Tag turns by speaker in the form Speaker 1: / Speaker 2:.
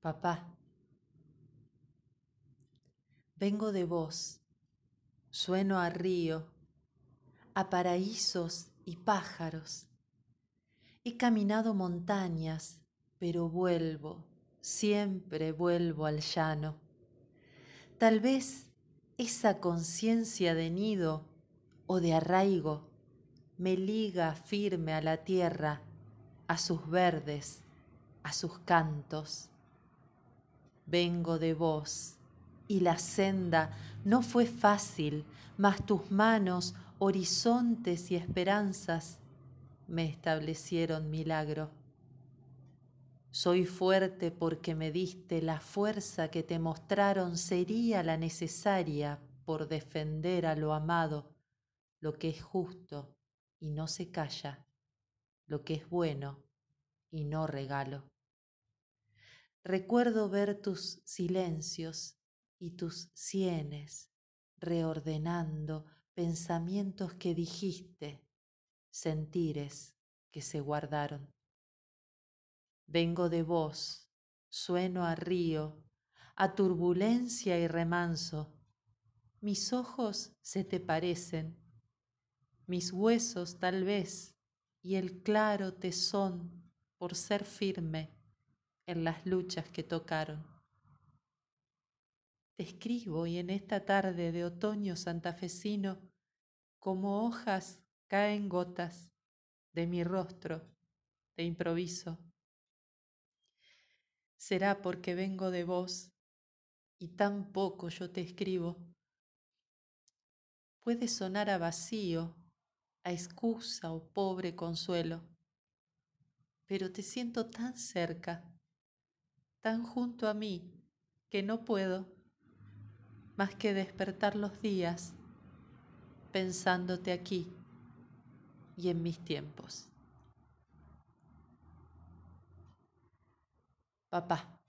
Speaker 1: Papá, vengo de vos, sueno a río, a paraísos y pájaros. He caminado montañas, pero vuelvo, siempre vuelvo al llano. Tal vez esa conciencia de nido o de arraigo me liga firme a la tierra, a sus verdes, a sus cantos vengo de vos, y la senda no fue fácil, mas tus manos, horizontes y esperanzas, me establecieron milagro. Soy fuerte porque me diste la fuerza que te mostraron sería la necesaria por defender a lo amado, lo que es justo y no se calla, lo que es bueno y no regalo. Recuerdo ver tus silencios y tus sienes reordenando pensamientos que dijiste, sentires que se guardaron. Vengo de vos, sueno a río, a turbulencia y remanso. Mis ojos se te parecen, mis huesos tal vez, y el claro tesón por ser firme en las luchas que tocaron. Te escribo y en esta tarde de otoño santafesino, como hojas caen gotas de mi rostro de improviso. Será porque vengo de vos y tan poco yo te escribo. Puede sonar a vacío, a excusa o pobre consuelo, pero te siento tan cerca tan junto a mí que no puedo más que despertar los días pensándote aquí y en mis tiempos. Papá.